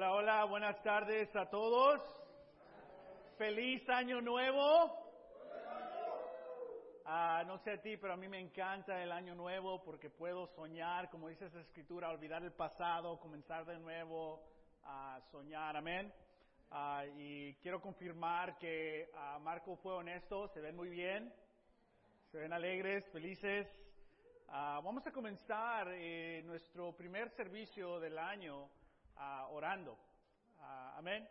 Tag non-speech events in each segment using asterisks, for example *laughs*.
Hola, hola, buenas tardes a todos. Feliz año nuevo. Ah, no sé a ti, pero a mí me encanta el año nuevo porque puedo soñar, como dice esa escritura, olvidar el pasado, comenzar de nuevo a soñar. Amén. Ah, y quiero confirmar que ah, Marco fue honesto, se ven muy bien, se ven alegres, felices. vamos a comenzar eh, nuestro primer servicio del año orando. amén.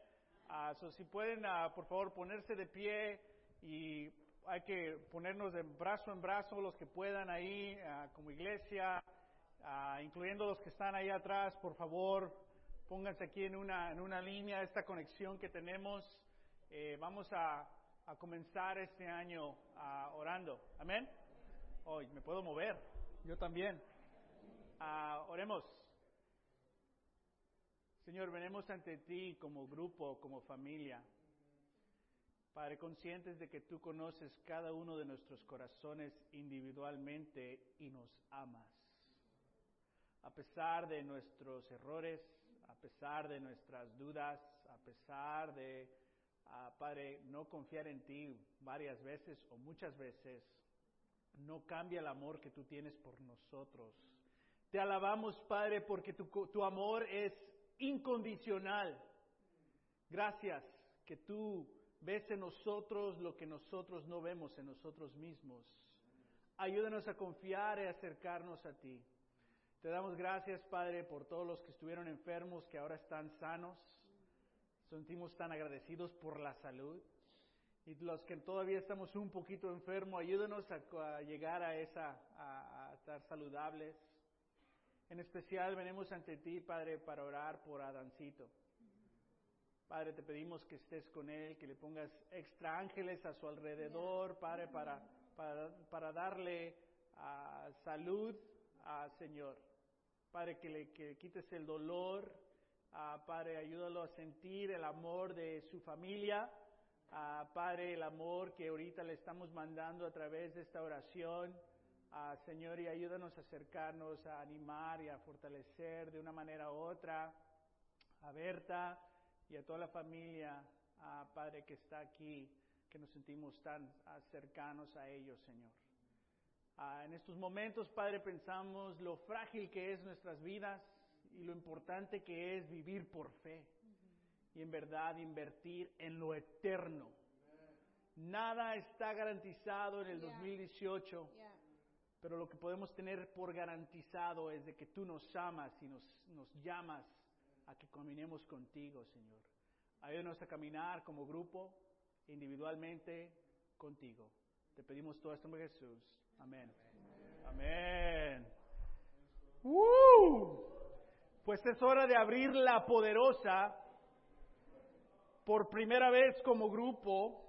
si pueden, por favor, ponerse de pie y hay que ponernos de brazo en brazo los que puedan ahí como iglesia, incluyendo los que están ahí atrás, por favor, pónganse aquí en una, en una línea esta conexión que tenemos. Eh, vamos a, a, comenzar este año orando. Amén. Hoy me puedo mover, yo también. oremos. Señor, venimos ante ti como grupo, como familia. Padre, conscientes de que tú conoces cada uno de nuestros corazones individualmente y nos amas. A pesar de nuestros errores, a pesar de nuestras dudas, a pesar de, ah, Padre, no confiar en ti varias veces o muchas veces, no cambia el amor que tú tienes por nosotros. Te alabamos, Padre, porque tu, tu amor es incondicional. Gracias que tú ves en nosotros lo que nosotros no vemos en nosotros mismos. Ayúdanos a confiar y acercarnos a ti. Te damos gracias, Padre, por todos los que estuvieron enfermos, que ahora están sanos. Sentimos tan agradecidos por la salud. Y los que todavía estamos un poquito enfermos, ayúdanos a, llegar a esa, a estar saludables. En especial venimos ante ti, Padre, para orar por Adancito. Padre, te pedimos que estés con él, que le pongas extra ángeles a su alrededor, Padre, para, para, darle uh, salud, uh, Señor. Padre, que le que quites el dolor. Uh, Padre, ayúdalo a sentir el amor de su familia. Padre, el amor que ahorita le estamos mandando a través de esta oración. Señor, y ayúdanos a acercarnos, a animar y a fortalecer de una manera u otra a Berta y a toda la familia, Padre, que está aquí, que nos sentimos tan cercanos a ellos, Señor. en estos momentos, Padre, pensamos lo frágil que es nuestras vidas y lo importante que es vivir por fe y en verdad invertir en lo eterno. Nada está garantizado en el 2018. Pero lo que podemos tener por garantizado es de que tú nos amas y nos, nos llamas a que caminemos contigo, Señor. Ayúdanos a caminar como grupo, individualmente, contigo. Te pedimos todo esto Jesús. Amén. Amén. ¡Uh! Pues es hora de abrir la poderosa por primera vez como grupo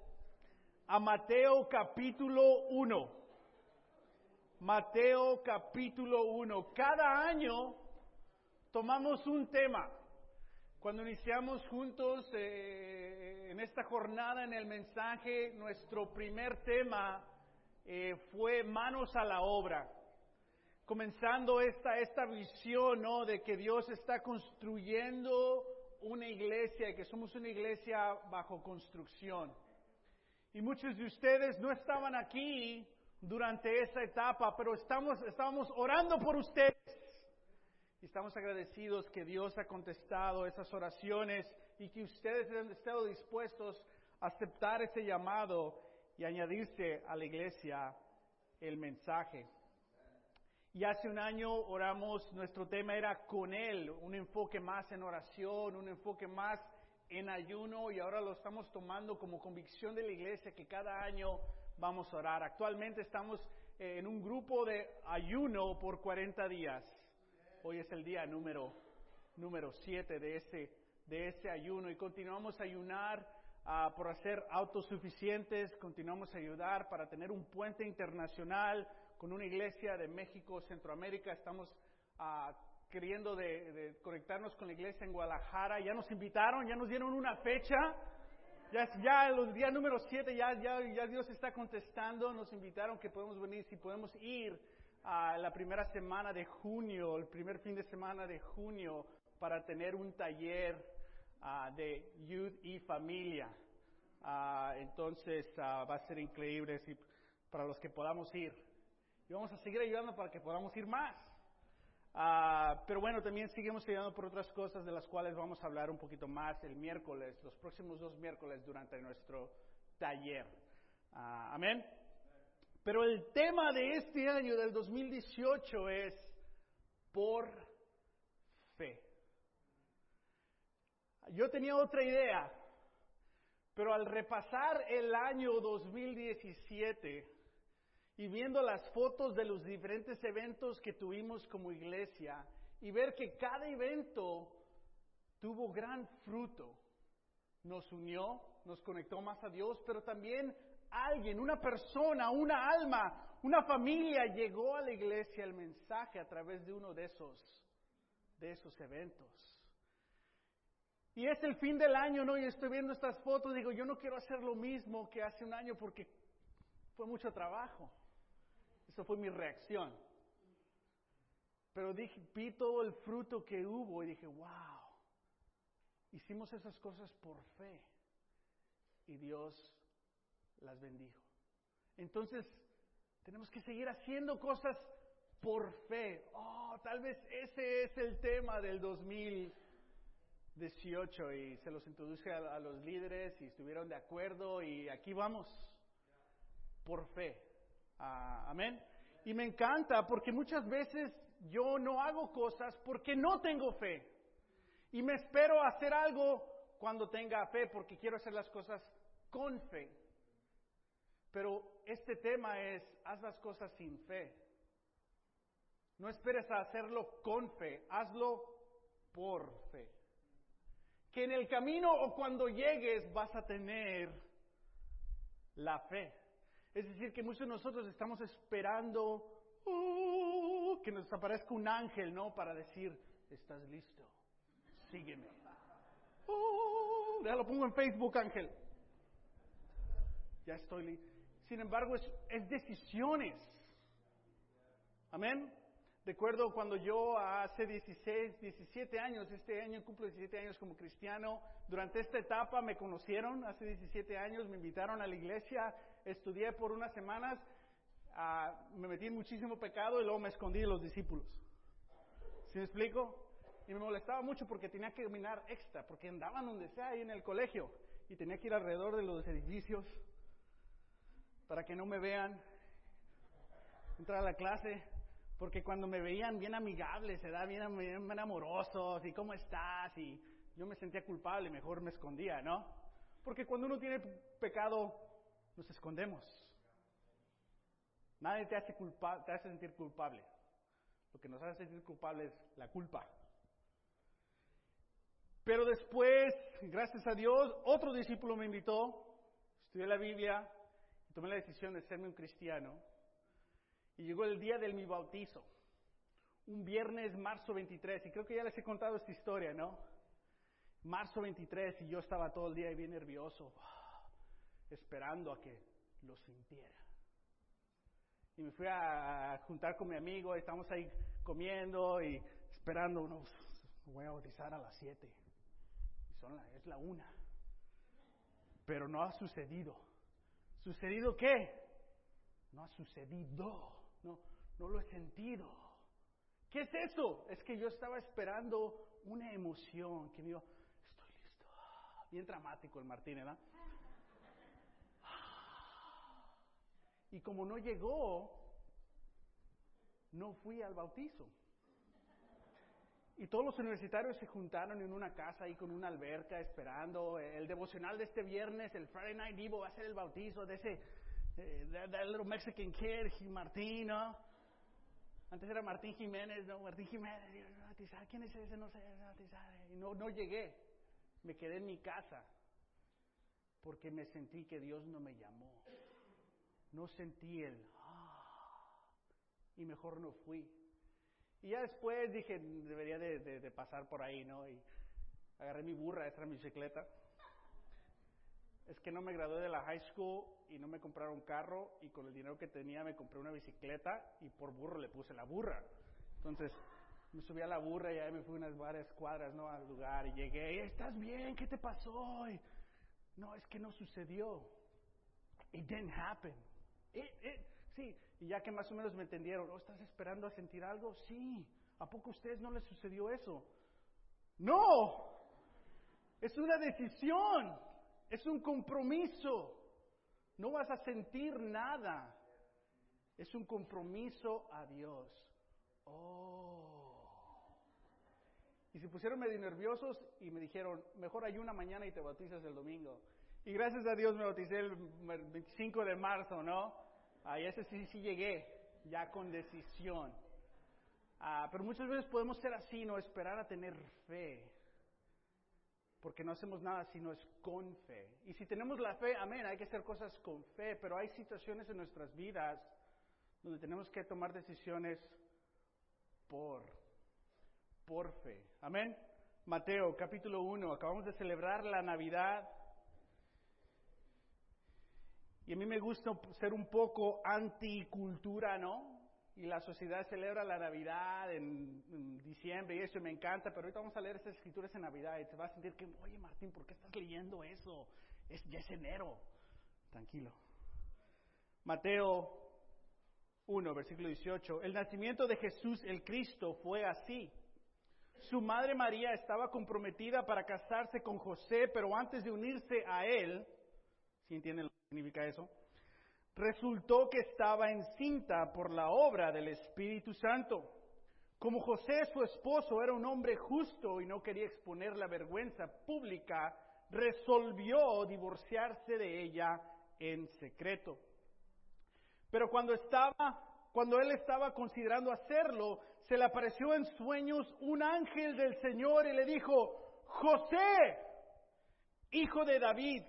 a Mateo capítulo 1. Mateo capítulo 1. Cada año tomamos un tema. Cuando iniciamos juntos eh, en esta jornada en el mensaje, nuestro primer tema eh, fue manos a la obra. Comenzando esta, esta visión ¿no? de que Dios está construyendo una iglesia y que somos una iglesia bajo construcción. Y muchos de ustedes no estaban aquí durante esa etapa, pero estamos, estábamos orando por ustedes. Y estamos agradecidos que Dios ha contestado esas oraciones y que ustedes han estado dispuestos a aceptar ese llamado y añadirse a la iglesia el mensaje. Y hace un año oramos, nuestro tema era con Él, un enfoque más en oración, un enfoque más en ayuno y ahora lo estamos tomando como convicción de la iglesia que cada año vamos a orar. Actualmente estamos eh, en un grupo de ayuno por 40 días. Hoy es el día número número 7 de ese de ese ayuno y continuamos a ayunar uh, por hacer autosuficientes, continuamos a ayudar para tener un puente internacional con una iglesia de México, Centroamérica. Estamos uh, queriendo de conectarnos con la iglesia en Guadalajara. Ya nos invitaron, ya nos dieron una fecha. Ya, ya los días número 7, ya, ya, ya Dios está contestando, nos invitaron que podemos venir, si podemos ir a la primera semana de junio, el primer fin de semana de junio, para tener un taller ah, de Youth y Familia. Ah, entonces ah, va a ser increíble si- para los que podamos ir. Y vamos a seguir ayudando para que podamos ir más. Ah, pero bueno, también seguimos ayudando por otras cosas de las cuales vamos a hablar un poquito más el miércoles, los próximos dos miércoles durante nuestro taller. Ah, Amén. Pero el tema de este año, del 2018, es por fe. Yo tenía otra idea, pero al repasar el año 2017 y viendo las fotos de los diferentes eventos que tuvimos como iglesia y ver que cada evento tuvo gran fruto, nos unió, nos conectó más a Dios, pero también alguien, una persona, una alma, una familia llegó a la iglesia el mensaje a través de uno de esos, de esos eventos. Y es el fin del año, ¿no? Y estoy viendo estas fotos, digo, yo no quiero hacer lo mismo que hace un año porque fue mucho trabajo. Eso fue mi reacción. Pero vi todo el fruto que hubo y dije, wow, hicimos esas cosas por fe. Y Dios las bendijo. Entonces, tenemos que seguir haciendo cosas por fe. Oh, tal vez ese es el tema del 2018 y se los introduje a los líderes y estuvieron de acuerdo y aquí vamos, por fe. Ah, amén. Y me encanta porque muchas veces yo no hago cosas porque no tengo fe. Y me espero hacer algo cuando tenga fe porque quiero hacer las cosas con fe. Pero este tema es, haz las cosas sin fe. No esperes a hacerlo con fe, hazlo por fe. Que en el camino o cuando llegues vas a tener la fe. Es decir, que muchos de nosotros estamos esperando uh, que nos aparezca un ángel, ¿no? Para decir, estás listo, sígueme. Uh, ya lo pongo en Facebook, ángel. Ya estoy listo. Sin embargo, es, es decisiones. Amén. Recuerdo cuando yo hace 16, 17 años, este año cumplo 17 años como cristiano, durante esta etapa me conocieron, hace 17 años me invitaron a la iglesia, estudié por unas semanas, ah, me metí en muchísimo pecado y luego me escondí de los discípulos. ¿Sí me explico? Y me molestaba mucho porque tenía que caminar extra, porque andaban donde sea ahí en el colegio y tenía que ir alrededor de los edificios para que no me vean, entrar a la clase, porque cuando me veían bien amigables, se da bien, bien amorosos, y cómo estás, y yo me sentía culpable, mejor me escondía, ¿no? Porque cuando uno tiene pecado, nos escondemos. Nadie te hace, culpa, te hace sentir culpable. Lo que nos hace sentir culpable es la culpa. Pero después, gracias a Dios, otro discípulo me invitó, estudié la Biblia, tomé la decisión de serme un cristiano. Y llegó el día de mi bautizo, un viernes, marzo 23, y creo que ya les he contado esta historia, ¿no? Marzo 23, y yo estaba todo el día bien nervioso, esperando a que lo sintiera. Y me fui a juntar con mi amigo, y estábamos ahí comiendo y esperando, no, me voy a bautizar a las 7. Y son la, es la una. Pero no ha sucedido. ¿Sucedido qué? No ha sucedido. No, no lo he sentido. ¿Qué es eso? Es que yo estaba esperando una emoción que me dijo, estoy listo. Bien dramático el Martínez, ¿verdad? Y como no llegó, no fui al bautizo. Y todos los universitarios se juntaron en una casa ahí con una alberca esperando. El devocional de este viernes, el Friday Night Evo, va a ser el bautizo de ese, eh, that little Mexican kid, Martín, ¿no? Antes era Martín Jiménez, ¿no? Martín Jiménez, ¿quién es ese? No sé. Y no, no llegué. Me quedé en mi casa porque me sentí que Dios no me llamó. No sentí el, ah, y mejor no fui. Y ya después dije, debería de, pasar por ahí, ¿no? Y agarré mi burra, esta era mi bicicleta. Es que no me gradué de la high school y no me compraron carro y con el dinero que tenía me compré una bicicleta y por burro le puse la burra. Entonces, Me subí a la burra y ahí me fui unas varias cuadras, ¿no? Al lugar y llegué, ¿estás bien? ¿Qué te pasó? No, es que no sucedió. It didn't happen. Sí, y ya que más o menos me entendieron, ¿oh, ¿estás esperando a sentir algo? Sí. ¿A poco a ustedes no les sucedió eso? No. Es una decisión. Es un compromiso. No vas a sentir nada. Es un compromiso a Dios. Oh. Y se pusieron medio nerviosos y me dijeron, mejor hay una mañana y te bautizas el domingo. Y gracias a Dios me bauticé el 25 de marzo, ¿no? Ahí ese sí, sí llegué, ya con decisión. Ah, pero muchas veces podemos ser así, no esperar a tener fe porque no hacemos nada si no es con fe. Y si tenemos la fe, amén, hay que hacer cosas con fe, pero hay situaciones en nuestras vidas donde tenemos que tomar decisiones por, por fe. Amén. Mateo capítulo 1, acabamos de celebrar la Navidad. Y a mí me gusta ser un poco anticultura, ¿no? y la sociedad celebra la Navidad en, diciembre y eso me encanta, pero ahorita vamos a leer esas escrituras en Navidad y te vas a sentir que, oye Martín, ¿por qué estás leyendo eso? Es, ya es enero. Tranquilo. Mateo 1, versículo 18. El nacimiento de Jesús el Cristo fue así. Su madre María estaba comprometida para casarse con José, pero antes de unirse a él, ¿sí entienden lo que significa eso? resultó que estaba encinta por la obra del Espíritu Santo. Como José, su esposo, era un hombre justo y no quería exponer la vergüenza pública, resolvió divorciarse de ella en secreto. Pero cuando estaba, cuando él estaba considerando hacerlo, se le apareció en sueños un ángel del Señor y le dijo, José, hijo de David,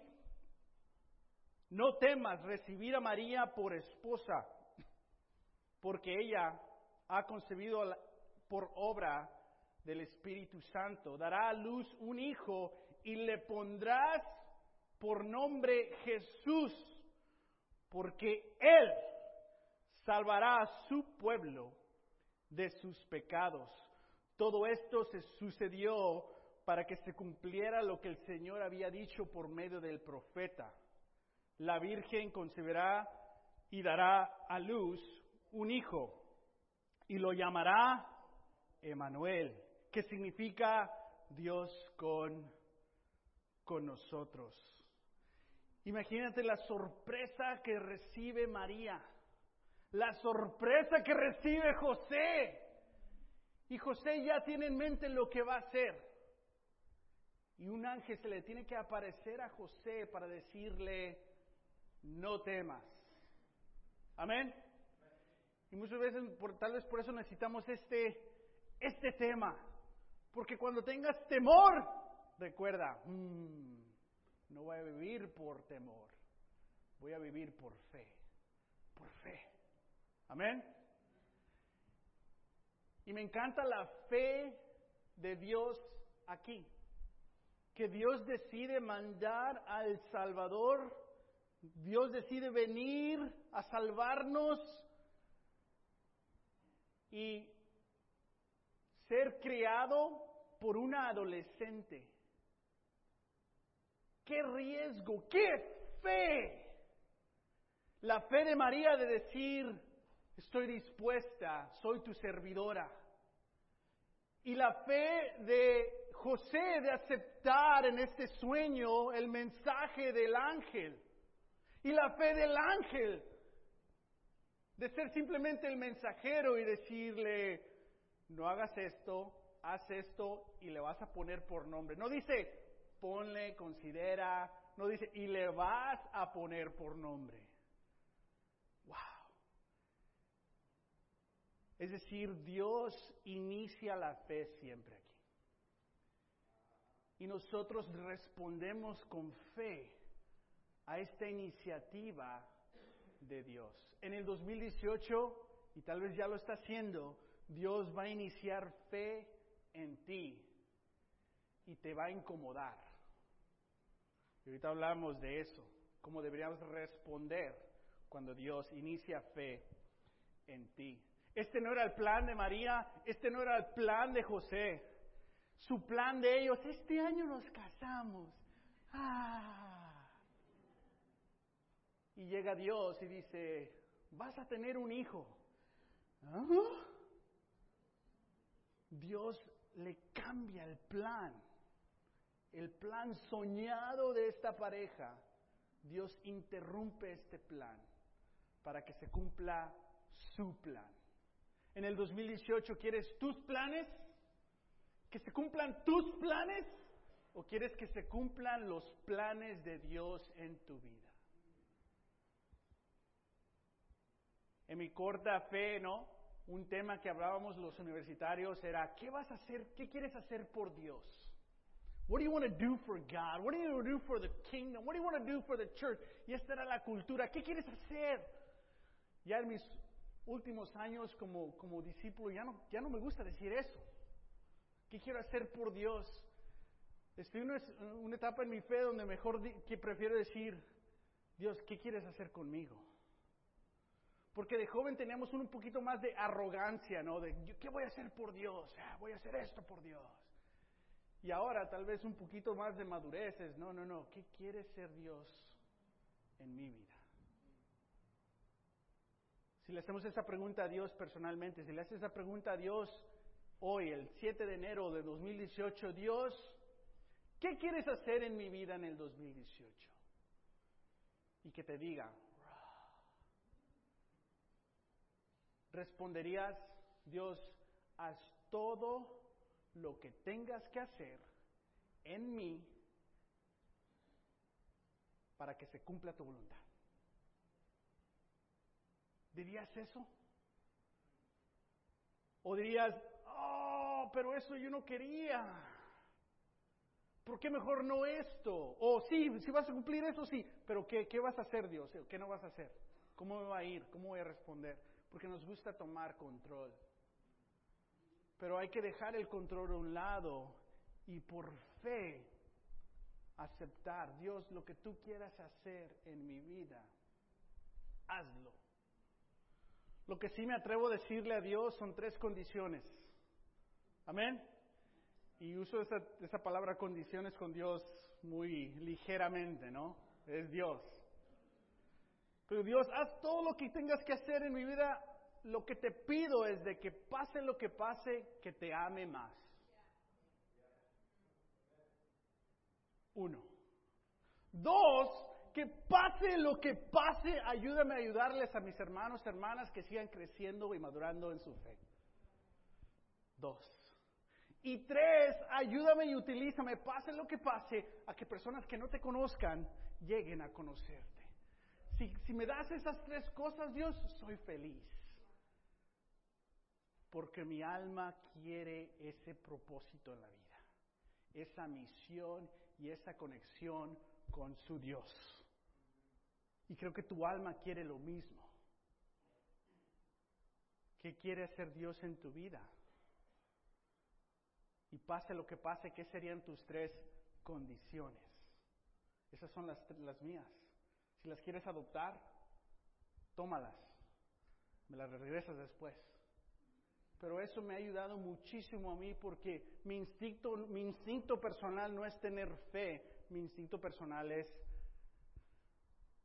no temas recibir a María por esposa, porque ella ha concebido por obra del Espíritu Santo. Dará a luz un hijo y le pondrás por nombre Jesús, porque Él salvará a su pueblo de sus pecados. Todo esto se sucedió para que se cumpliera lo que el Señor había dicho por medio del profeta la Virgen concebirá y dará a luz un hijo y lo llamará Emanuel, que significa Dios con, con nosotros. Imagínate la sorpresa que recibe María, la sorpresa que recibe José. Y José ya tiene en mente lo que va a hacer. Y un ángel se le tiene que aparecer a José para decirle, no temas. Amén. Y muchas veces, por, tal vez por eso necesitamos este, este tema. Porque cuando tengas temor, recuerda, mm, no voy a vivir por temor, voy a vivir por fe, por fe. Amén. Y me encanta la fe de Dios aquí, que Dios decide mandar al Salvador Dios decide venir a salvarnos y ser criado por una adolescente. ¡Qué riesgo! ¡Qué fe! La fe de María de decir, estoy dispuesta, soy tu servidora. Y la fe de José de aceptar en este sueño el mensaje del ángel. Y la fe del ángel, de ser simplemente el mensajero y decirle, no hagas esto, haz esto y le vas a poner por nombre. No dice, ponle, considera, no dice, y le vas a poner por nombre. Wow. Es decir, Dios inicia la fe siempre aquí. Y nosotros respondemos con fe a esta iniciativa de Dios. En el 2018, y tal vez ya lo está haciendo, Dios va a iniciar fe en ti y te va a incomodar. Y ahorita hablamos de eso, cómo deberíamos responder cuando Dios inicia fe en ti. Este no era el plan de María, este no era el plan de José. Su plan de ellos, este año nos casamos. Ah. Y llega Dios y dice, vas a tener un hijo. Dios le cambia el plan, el plan soñado de esta pareja. Dios interrumpe este plan para que se cumpla su plan. En el 2018, ¿quieres tus planes? ¿Que se cumplan tus planes? ¿O quieres que se cumplan los planes de Dios en tu vida? En mi corta fe, ¿no? Un tema que hablábamos los universitarios era, ¿qué vas a hacer? ¿Qué quieres hacer por Dios? What do you want to do for God? What do you want to do for the kingdom? What do you want to do for the church? Y esta era la cultura. ¿Qué quieres hacer? Ya en mis últimos años como, como discípulo ya no, ya no me gusta decir eso. ¿Qué quiero hacer por Dios? Estoy en una, una etapa en mi fe donde mejor que prefiero decir, Dios, ¿qué quieres hacer conmigo? Porque de joven teníamos un poquito más de arrogancia, ¿no? De, ¿qué voy a hacer por Dios? Ah, voy a hacer esto por Dios. Y ahora tal vez un poquito más de madurez es, no, no, no, ¿qué quiere ser Dios en mi vida? Si le hacemos esa pregunta a Dios personalmente, si le haces esa pregunta a Dios hoy, el 7 de enero de 2018, Dios, ¿qué quieres hacer en mi vida en el 2018? Y que te diga, responderías, Dios, haz todo lo que tengas que hacer en mí para que se cumpla tu voluntad. ¿Dirías eso? ¿O dirías, oh, pero eso yo no quería? ¿Por qué mejor no esto? O sí, si vas a cumplir eso, sí, pero ¿qué, qué vas a hacer Dios? ¿Qué no vas a hacer? ¿Cómo me va a ir? ¿Cómo voy a responder? Porque nos gusta tomar control. Pero hay que dejar el control a un lado y por fe aceptar, Dios, lo que tú quieras hacer en mi vida, hazlo. Lo que sí me atrevo a decirle a Dios son tres condiciones. Amén. Y uso esa, esa palabra condiciones con Dios muy ligeramente, ¿no? Es Dios. Dios, haz todo lo que tengas que hacer en mi vida. Lo que te pido es de que pase lo que pase, que te ame más. Uno. Dos, que pase lo que pase, ayúdame a ayudarles a mis hermanos, hermanas que sigan creciendo y madurando en su fe. Dos. Y tres, ayúdame y utilízame, pase lo que pase, a que personas que no te conozcan lleguen a conocerte. Si, me das esas tres cosas, Dios, soy feliz. Porque mi alma quiere ese propósito en la vida, esa misión y esa conexión con su Dios. Y creo que tu alma quiere lo mismo. ¿Qué quiere hacer Dios en tu vida? Y pase lo que pase, ¿qué serían tus tres condiciones? Esas son las mías. Si las quieres adoptar, tómalas. Me las regresas después. Pero eso me ha ayudado muchísimo a mí porque mi instinto, mi instinto personal no es tener fe, mi instinto personal es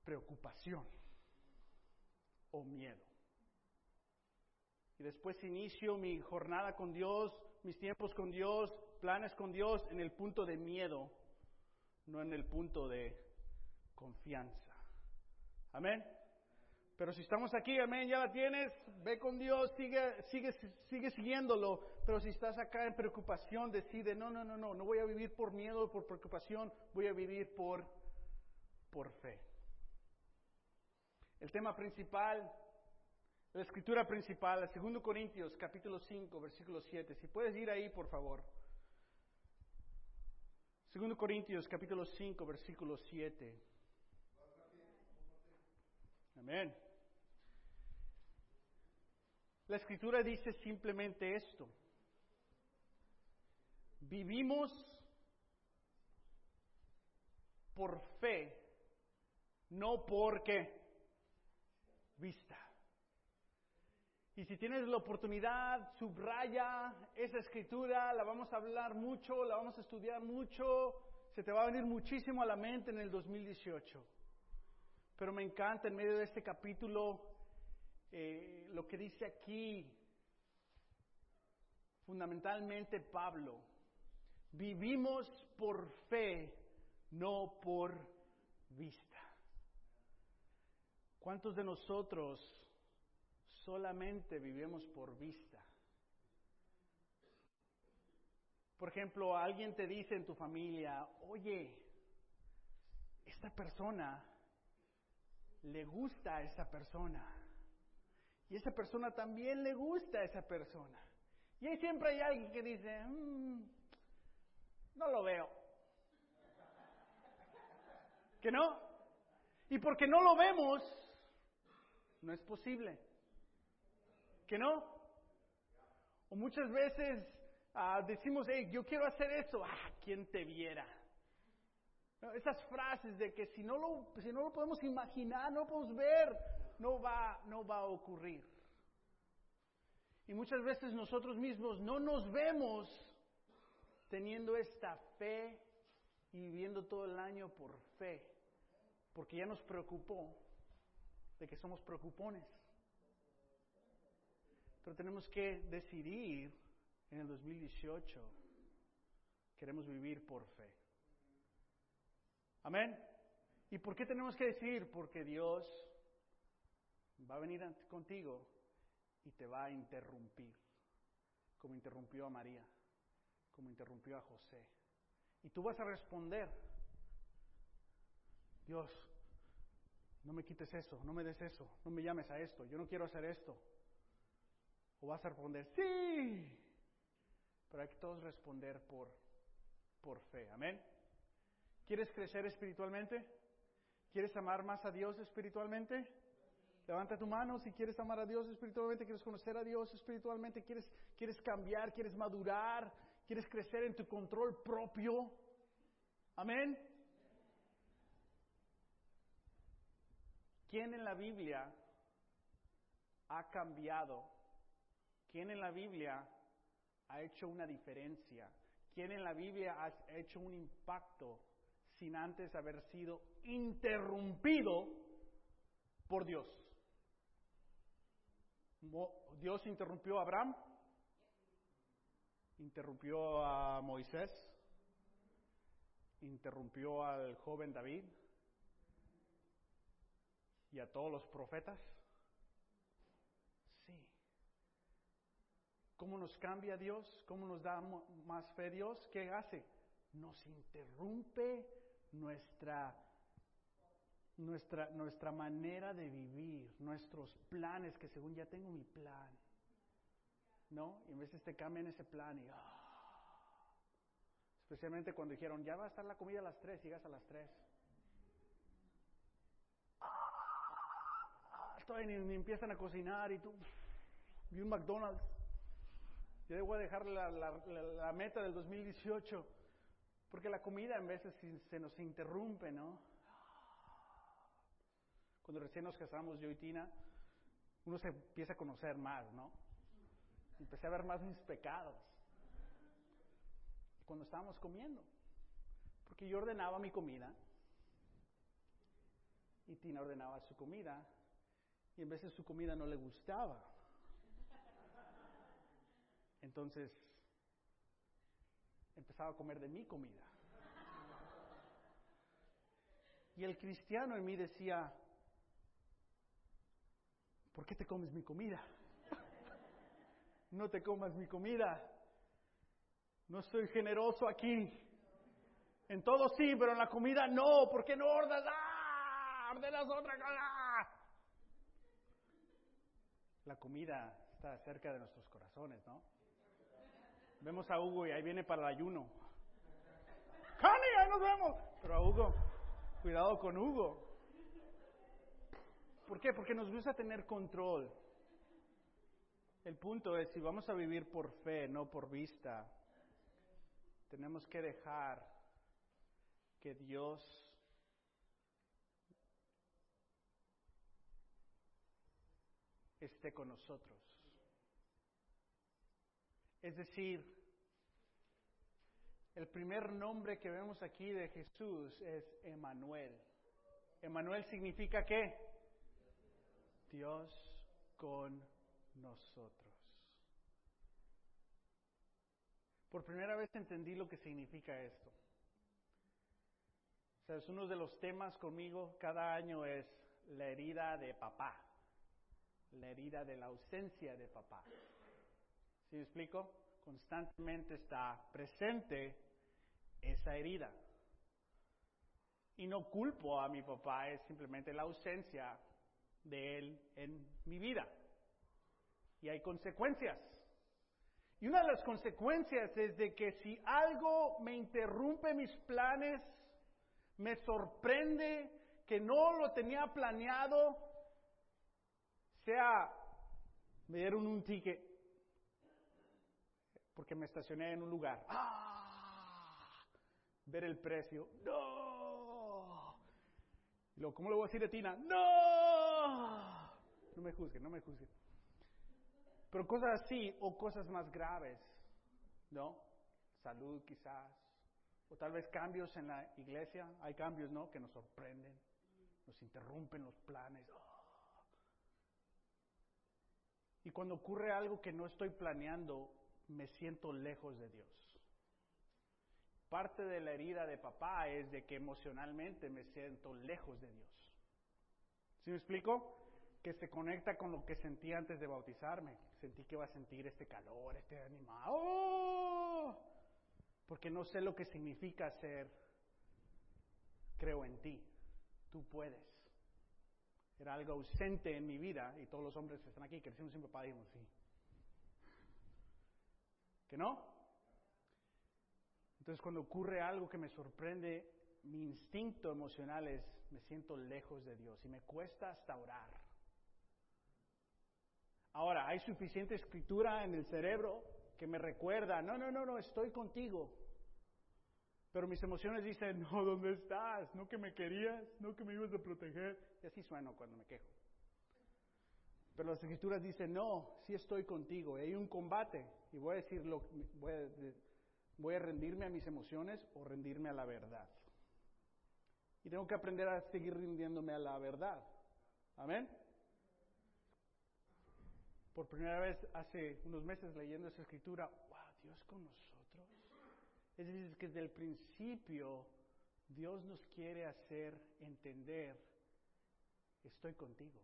preocupación o miedo. Y después inicio mi jornada con Dios, mis tiempos con Dios, planes con Dios en el punto de miedo, no en el punto de confianza. Amén. Pero si estamos aquí, amén, ya la tienes, ve con Dios, sigue, sigue, sigue siguiéndolo. Pero si estás acá en preocupación, decide, no, no, no, no, no voy a vivir por miedo, por preocupación, voy a vivir por, por fe. El tema principal, la escritura principal, 2 Corintios capítulo 5, versículo 7. Si puedes ir ahí, por favor. 2 Corintios capítulo 5, versículo 7. Amén. La escritura dice simplemente esto. Vivimos por fe, no porque vista. Y si tienes la oportunidad, subraya esa escritura, la vamos a hablar mucho, la vamos a estudiar mucho, se te va a venir muchísimo a la mente en el 2018. Pero me encanta en medio de este capítulo eh, lo que dice aquí, fundamentalmente Pablo, vivimos por fe, no por vista. ¿Cuántos de nosotros solamente vivimos por vista? Por ejemplo, alguien te dice en tu familia, oye, esta persona le gusta a esa persona. Y esa persona también le gusta a esa persona. Y ahí siempre hay alguien que dice, mm, no lo veo. ¿Que no? Y porque no lo vemos, no es posible. ¿Que no? O muchas veces ah, decimos, hey, yo quiero hacer eso, ah, ¿quién te viera? Esas frases de que si no, lo, si no lo podemos imaginar, no lo podemos ver, no va, no va a ocurrir. Y muchas veces nosotros mismos no nos vemos teniendo esta fe y viviendo todo el año por fe, porque ya nos preocupó de que somos preocupones. Pero tenemos que decidir en el 2018, queremos vivir por fe. Amén. ¿Y por qué tenemos que decir? Porque Dios va a venir contigo y te va a interrumpir, como interrumpió a María, como interrumpió a José. Y tú vas a responder, Dios, no me quites eso, no me des eso, no me llames a esto, yo no quiero hacer esto. O vas a responder, sí, pero hay que todos responder por, por fe, amén. ¿Quieres crecer espiritualmente? ¿Quieres amar más a Dios espiritualmente? Levanta tu mano si quieres amar a Dios espiritualmente, quieres conocer a Dios espiritualmente, quieres, quieres cambiar, quieres madurar, quieres crecer en tu control propio. Amén. ¿Quién en la Biblia ha cambiado? ¿Quién en la Biblia ha hecho una diferencia? ¿Quién en la Biblia ha hecho un impacto sin antes haber sido interrumpido por Dios. Dios interrumpió a Abraham, interrumpió a Moisés, interrumpió al joven David y a todos los profetas. Sí. ¿Cómo nos cambia Dios? ¿Cómo nos da más fe Dios? ¿Qué hace? Nos interrumpe nuestra, nuestra, nuestra manera de vivir, nuestros planes, que según ya tengo mi plan, ¿no? Y a veces te cambian ese plan y, ah, especialmente cuando dijeron, ya va a estar la comida a las tres, llegas a las tres. Ah, todavía ni, empiezan a cocinar y tú, vi un McDonald's. Yo a dejar la, la, la meta del 2018 porque la comida en veces se nos interrumpe, ¿no? Cuando recién nos casamos, yo y Tina, uno se empieza a conocer más, ¿no? Empecé a ver más mis pecados. Cuando estábamos comiendo. Porque yo ordenaba mi comida y Tina ordenaba su comida y en veces su comida no le gustaba. Entonces, empezaba a comer de mi comida. Y el cristiano en mí decía, ¿por qué te comes mi comida? No te comas mi comida. No soy generoso aquí. En todo sí, pero en la comida no. ¿Por qué no ordenas? ¡Ah! Ordenas otra cosa. La comida está cerca de nuestros corazones, ¿no? Vemos a Hugo y ahí viene para el ayuno. ¡Cani, ahí nos vemos! Pero a Hugo, cuidado con Hugo. ¿Por qué? Porque nos gusta tener control. El punto es, si vamos a vivir por fe, no por vista, tenemos que dejar que Dios esté con nosotros. Es decir, el primer nombre que vemos aquí de Jesús es Emanuel. Emanuel significa qué? Dios con nosotros. Por primera vez entendí lo que significa esto. O sea, es uno de los temas conmigo cada año es la herida de papá, la herida de la ausencia de papá. ¿Sí me explico? Constantemente está presente esa herida. Y no culpo a mi papá, es simplemente la ausencia de él en mi vida. Y hay consecuencias. Y una de las consecuencias es de que si algo me interrumpe mis planes, me sorprende que no lo tenía planeado, sea, me dieron un ticket porque me estacioné en un lugar. ¡Ah! Ver el precio. ¡No! ¿cómo le voy a decir a Tina? ¡No! No me juzguen, no me juzguen. Pero cosas así o cosas más graves, ¿no? Salud quizás, o tal vez cambios en la iglesia. Hay cambios, ¿no? Que nos sorprenden, nos interrumpen los planes. Y cuando ocurre algo que no estoy planeando, me siento lejos de Dios. Parte de la herida de papá es de que emocionalmente me siento lejos de Dios. ¿Sí me explico? Que se conecta con lo que sentí antes de bautizarme. Sentí que iba a sentir este calor, este animado. ¡Oh! Porque no sé lo que significa ser, creo en ti, tú puedes. Era algo ausente en mi vida y todos los hombres que están aquí, decimos siempre, papá, dijimos, sí. ¿Que no? Entonces cuando ocurre algo que me sorprende, mi instinto emocional es, me siento lejos de Dios y me cuesta hasta orar. Ahora, hay suficiente escritura en el cerebro que me recuerda, no, no, no, no, estoy contigo. Pero mis emociones dicen, no, ¿dónde estás? No que me querías, no que me ibas a proteger. Y así sueno cuando me quejo. Pero las escrituras dicen, no, sí estoy contigo. Y hay un combate. Y voy a decirlo, voy a, voy a rendirme a mis emociones o rendirme a la verdad. Y tengo que aprender a seguir rindiéndome a la verdad. Amén. Por primera vez hace unos meses leyendo esa escritura, wow, Dios con nosotros. Es decir, que desde el principio Dios nos quiere hacer entender, estoy contigo.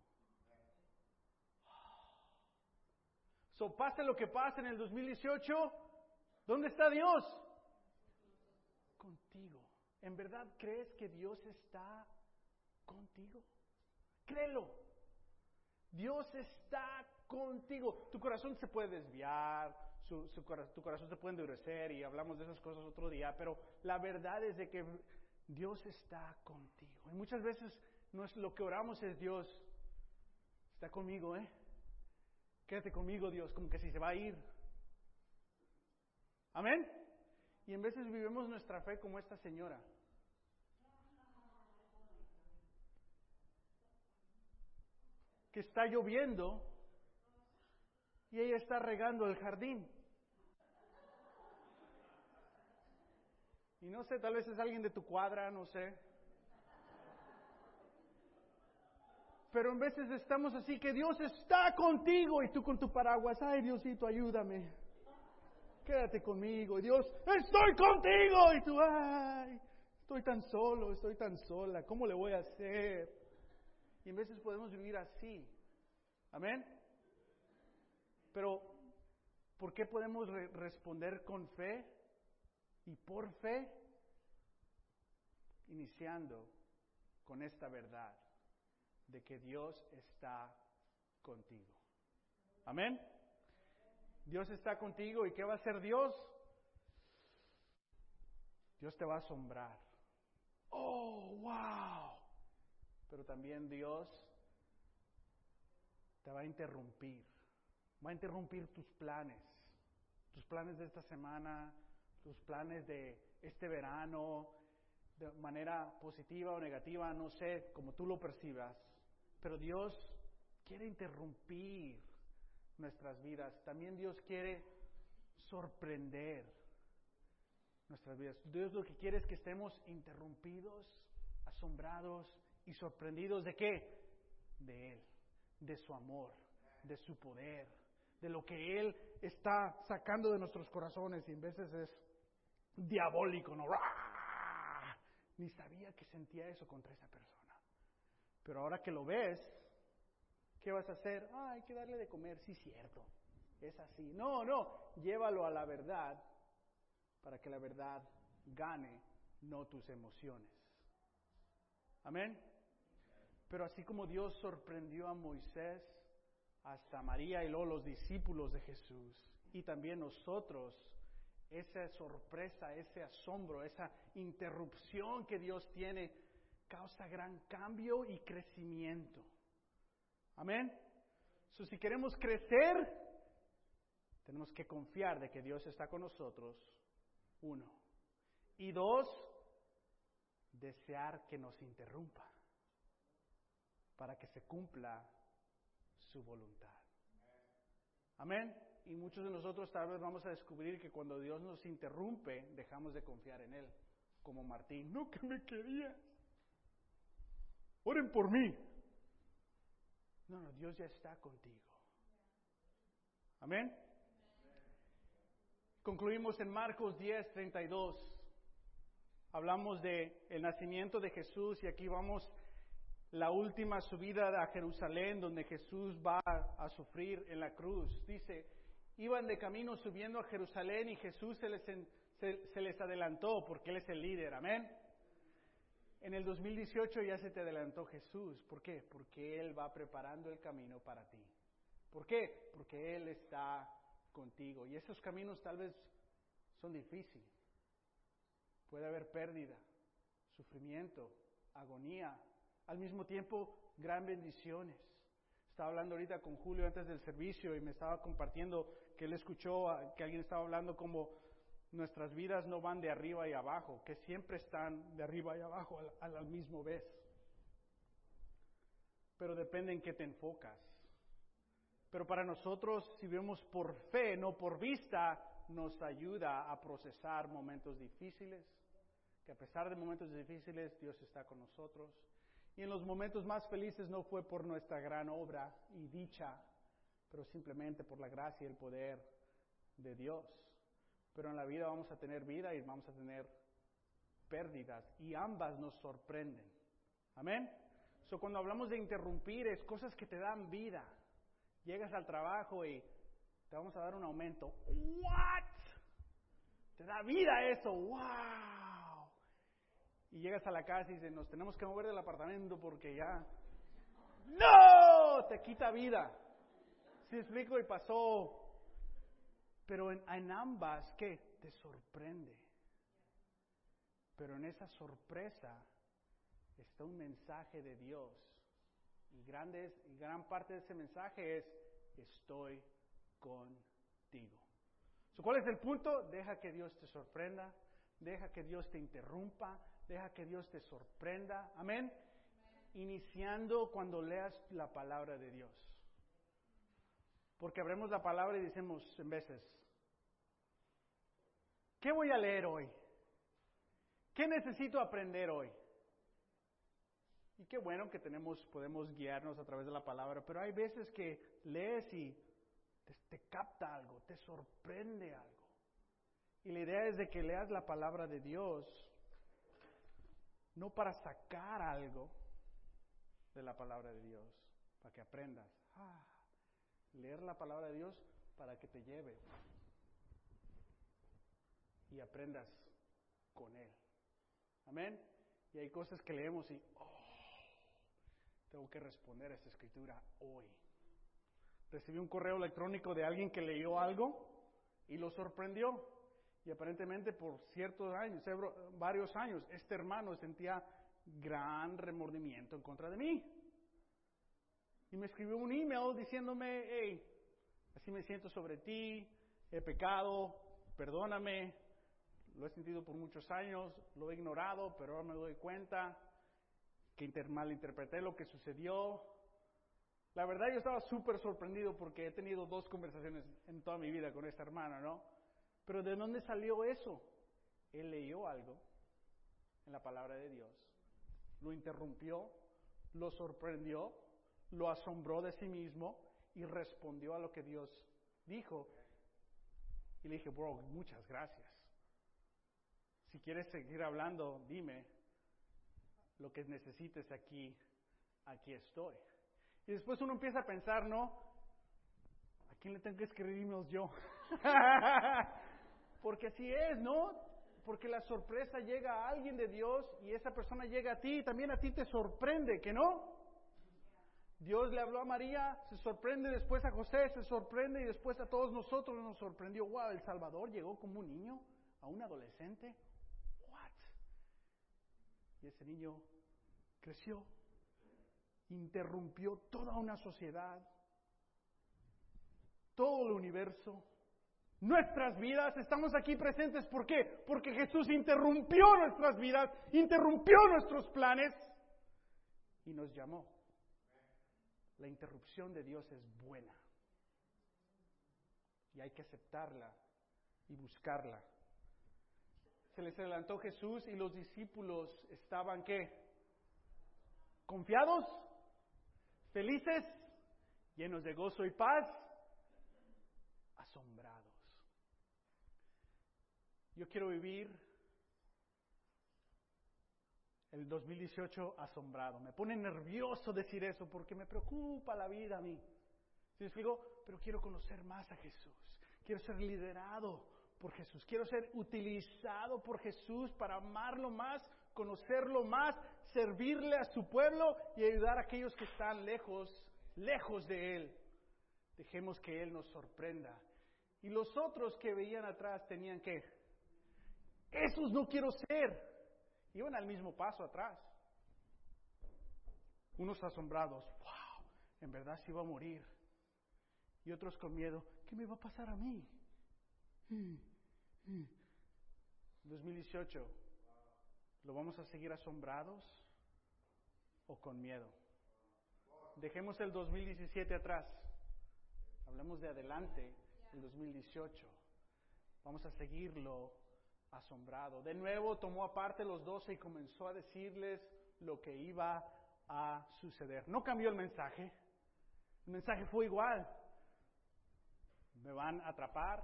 So, pase lo que pase en el 2018, ¿dónde está Dios? Contigo. ¿En verdad crees que Dios está contigo? Créelo. Dios está contigo. Tu corazón se puede desviar, tu corazón se puede endurecer y hablamos de esas cosas otro día, pero la verdad es de que Dios está contigo. Y muchas veces no es lo que oramos es Dios, está conmigo, ¿eh? Quédate conmigo, Dios, como que si se va a ir. Amén. Y en veces vivimos nuestra fe como esta señora. Que está lloviendo y ella está regando el jardín. Y no sé, tal vez es alguien de tu cuadra, no sé. Pero en veces estamos así que Dios está contigo y tú con tu paraguas, ay Diosito, ayúdame. Quédate conmigo. Y Dios, estoy contigo. Y tú, ay, estoy tan solo, estoy tan sola, ¿cómo le voy a hacer? Y en veces podemos vivir así. Amén. Pero, ¿por qué podemos responder con fe y por fe? Iniciando con esta verdad de que Dios está contigo. Amén. Dios está contigo y ¿qué va a hacer Dios? Dios te va a asombrar. Oh, wow. Pero también Dios te va a interrumpir. Va a interrumpir tus planes. Tus planes de esta semana, tus planes de este verano, de manera positiva o negativa, no sé, como tú lo percibas. Pero Dios quiere interrumpir nuestras vidas. También Dios quiere sorprender nuestras vidas. Dios lo que quiere es que estemos interrumpidos, asombrados y sorprendidos de qué? De Él, de su amor, de su poder, de lo que Él está sacando de nuestros corazones y en veces es diabólico, ¿no? Ni sabía que sentía eso contra esa persona. Pero ahora que lo ves, ¿qué vas a hacer? Ah, hay que darle de comer, sí, cierto. Es así. No, no, llévalo a la verdad para que la verdad gane, no tus emociones. Amén. Pero así como Dios sorprendió a Moisés, hasta María y los discípulos de Jesús, y también nosotros, esa sorpresa, ese asombro, esa interrupción que Dios tiene, causa gran cambio y crecimiento. Amén. Si queremos crecer, tenemos que confiar de que Dios está con nosotros, uno. Y dos, desear que nos interrumpa para que se cumpla su voluntad. Amén. Y muchos de nosotros tal vez vamos a descubrir que cuando Dios nos interrumpe, dejamos de confiar en Él. Como Martín, no que me querías. Oren por mí. No, no, Dios ya está contigo. Amén. Concluimos en Marcos 10, 32. Hablamos de el nacimiento de Jesús y aquí vamos la última subida a Jerusalén donde Jesús va a sufrir en la cruz. Dice, iban de camino subiendo a Jerusalén y Jesús se les, se, se les adelantó porque Él es el líder. Amén. En el 2018 ya se te adelantó Jesús. ¿Por qué? Porque Él va preparando el camino para ti. ¿Por qué? Porque Él está contigo. Y esos caminos tal vez son difíciles. Puede haber pérdida, sufrimiento, agonía, al mismo tiempo gran bendiciones. Estaba hablando ahorita con Julio antes del servicio y me estaba compartiendo que él escuchó que alguien estaba hablando como nuestras vidas no van de arriba y abajo, que siempre están de arriba y abajo a la, misma vez. Pero depende en qué te enfocas. Pero para nosotros, si vemos por fe, no por vista, nos ayuda a procesar momentos difíciles, que a pesar de momentos difíciles, Dios está con nosotros. Y en los momentos más felices no fue por nuestra gran obra y dicha, pero simplemente por la gracia y el poder de Dios. Pero en la vida vamos a tener vida y vamos a tener pérdidas y ambas nos sorprenden. Amén. So, cuando hablamos de interrumpir es cosas que te dan vida. Llegas al trabajo y te vamos a dar un aumento. What? Te da vida eso. Wow. Y llegas a la casa y dices, nos tenemos que mover del apartamento porque ya no te quita vida. Si explico y pasó. Pero en, en ambas, ¿qué? Te sorprende. Pero en esa sorpresa está un mensaje de Dios y, grandes, y gran parte de ese mensaje es, estoy contigo. ¿Cuál es el punto? Deja que Dios te sorprenda, deja que Dios te interrumpa, deja que Dios te sorprenda. Amén. Iniciando cuando leas la palabra de Dios. Porque abremos la palabra y decimos en veces, ¿qué voy a leer hoy? ¿Qué necesito aprender hoy? Y qué bueno que tenemos, podemos guiarnos a través de la palabra, pero hay veces que lees y te, te, capta algo, te sorprende algo. Y la idea es de que leas la palabra de Dios, no para sacar algo de la palabra de Dios, para que aprendas. Ah, leer la palabra de Dios para que te lleve y aprendas con Él. Amén. Y hay cosas que leemos y, oh, tengo que responder a esta escritura hoy. Recibí un correo electrónico de alguien que leyó algo y lo sorprendió. Y aparentemente por ciertos años, varios años, este hermano sentía gran remordimiento en contra de mí. Y me escribió un email diciéndome, hey, así me siento sobre ti, he pecado, perdóname, lo he sentido por muchos años, lo he ignorado, pero ahora me doy cuenta, que malinterpreté lo que sucedió. La verdad yo estaba súper sorprendido porque he tenido dos conversaciones en toda mi vida con esta hermana, ¿no? Pero ¿de dónde salió eso? Él leyó algo en la palabra de Dios, lo interrumpió, lo sorprendió, lo asombró de sí mismo y respondió a lo que Dios dijo. Y le dije, bro, muchas gracias. Si quieres seguir hablando, dime lo que necesites aquí, aquí estoy. Y después uno empieza a pensar, ¿no? ¿A quién le tengo que escribir yo? *laughs* Porque así es, ¿no? Porque la sorpresa llega a alguien de Dios y esa persona llega a ti y también a ti te sorprende, ¿que no? Dios le habló a María, se sorprende después a José, se sorprende y después a todos nosotros nos sorprendió. Wow, El Salvador llegó como un niño, a un adolescente. What? Y ese niño creció, interrumpió toda una sociedad, todo el universo, nuestras vidas. Estamos aquí presentes, ¿por qué? Porque Jesús interrumpió nuestras vidas, interrumpió nuestros planes y nos llamó. La interrupción de Dios es buena y hay que aceptarla y buscarla. Se les adelantó Jesús y los discípulos estaban qué? ¿Confiados? ¿Felices? ¿Llenos de gozo y paz? Asombrados. Yo quiero vivir el 2018 asombrado. Me pone nervioso decir eso porque me preocupa la vida a mí. ¿Sí digo, pero quiero conocer más a Jesús. Quiero ser liderado por Jesús. Quiero ser utilizado por Jesús para amarlo más, conocerlo más, servirle a su pueblo y ayudar a aquellos que están lejos, lejos de Él. Dejemos que Él nos sorprenda. Y los otros que veían atrás tenían que, esos no quiero ser. Iban al mismo paso atrás. Unos asombrados, wow, en verdad se iba a morir. Y otros con miedo, ¿qué me va a pasar a mí? 2018, ¿lo vamos a seguir asombrados o con miedo? Dejemos el 2017 atrás. Hablemos de adelante, el 2018. Vamos a seguirlo asombrado. De nuevo tomó aparte los doce y comenzó a decirles lo que iba a suceder. No cambió el mensaje. El mensaje fue igual. Me van a atrapar,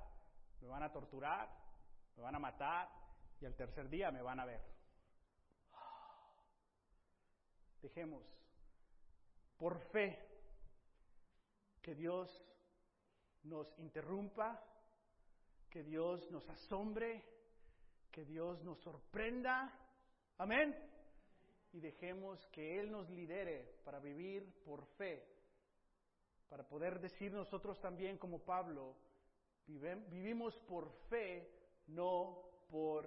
me van a torturar, me van a matar y al tercer día me van a ver. Dejemos por fe que Dios nos interrumpa, que Dios nos asombre, que Dios nos sorprenda. Amén. Y dejemos que Él nos lidere para vivir por fe, para poder decir nosotros también como Pablo, vivimos por fe, no por,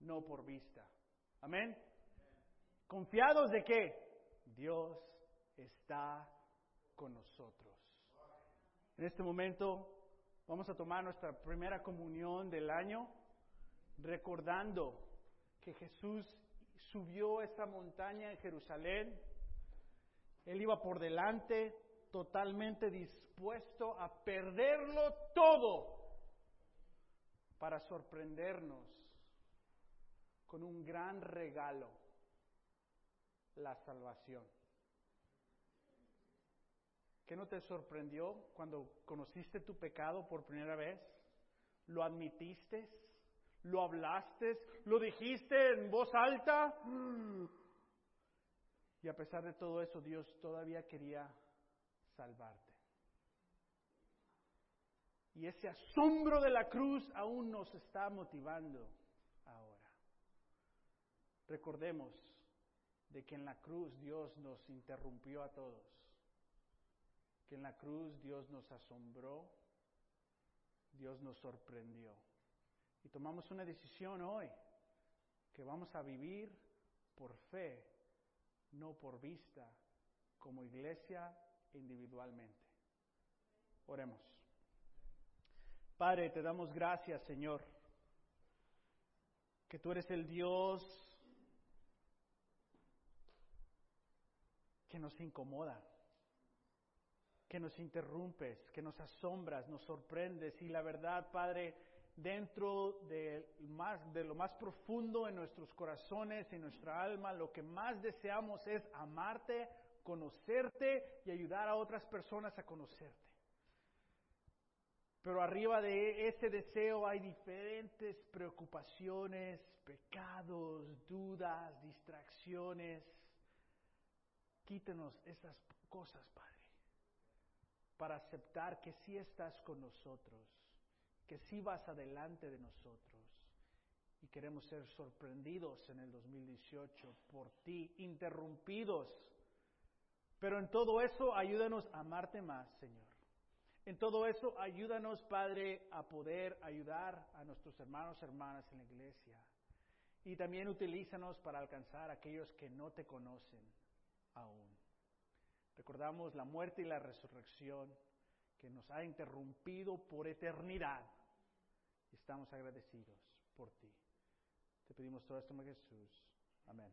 no por vista. Amén. Confiados de que Dios está con nosotros. En este momento vamos a tomar nuestra primera comunión del año recordando que Jesús subió esa montaña en Jerusalén. Él iba por delante totalmente dispuesto a perderlo todo para sorprendernos con un gran regalo, la salvación. ¿Qué no te sorprendió cuando conociste tu pecado por primera vez? ¿Lo admitiste? ¿Lo hablaste? ¿Lo dijiste en voz alta? Y a pesar de todo eso, Dios todavía quería salvarte. Y ese asombro de la cruz aún nos está motivando ahora. Recordemos de que en la cruz Dios nos interrumpió a todos, que en la cruz Dios nos asombró, Dios nos sorprendió. Y tomamos una decisión hoy, que vamos a vivir por fe, no por vista, como iglesia individualmente. Oremos. Padre, te damos gracias, Señor, que tú eres el Dios que nos incomoda, que nos interrumpes, que nos asombras, nos sorprendes. Y la verdad, Padre, dentro de, lo más profundo en nuestros corazones, en nuestra alma, lo que más deseamos es amarte, conocerte y ayudar a otras personas a conocerte. Pero arriba de ese deseo hay diferentes preocupaciones, pecados, dudas, distracciones. Quítenos esas cosas, Padre, para aceptar que sí estás con nosotros, que sí vas adelante de nosotros. Y queremos ser sorprendidos en el 2018 por ti, interrumpidos. Pero en todo eso, ayúdanos a amarte más, Señor. En todo eso, ayúdanos, Padre, a poder ayudar a nuestros hermanos y hermanas en la iglesia. Y también utilízanos para alcanzar a aquellos que no te conocen aún. Recordamos la muerte y la resurrección que nos ha interrumpido por eternidad. Estamos agradecidos por ti. Te pedimos todo esto en Jesús. Amén.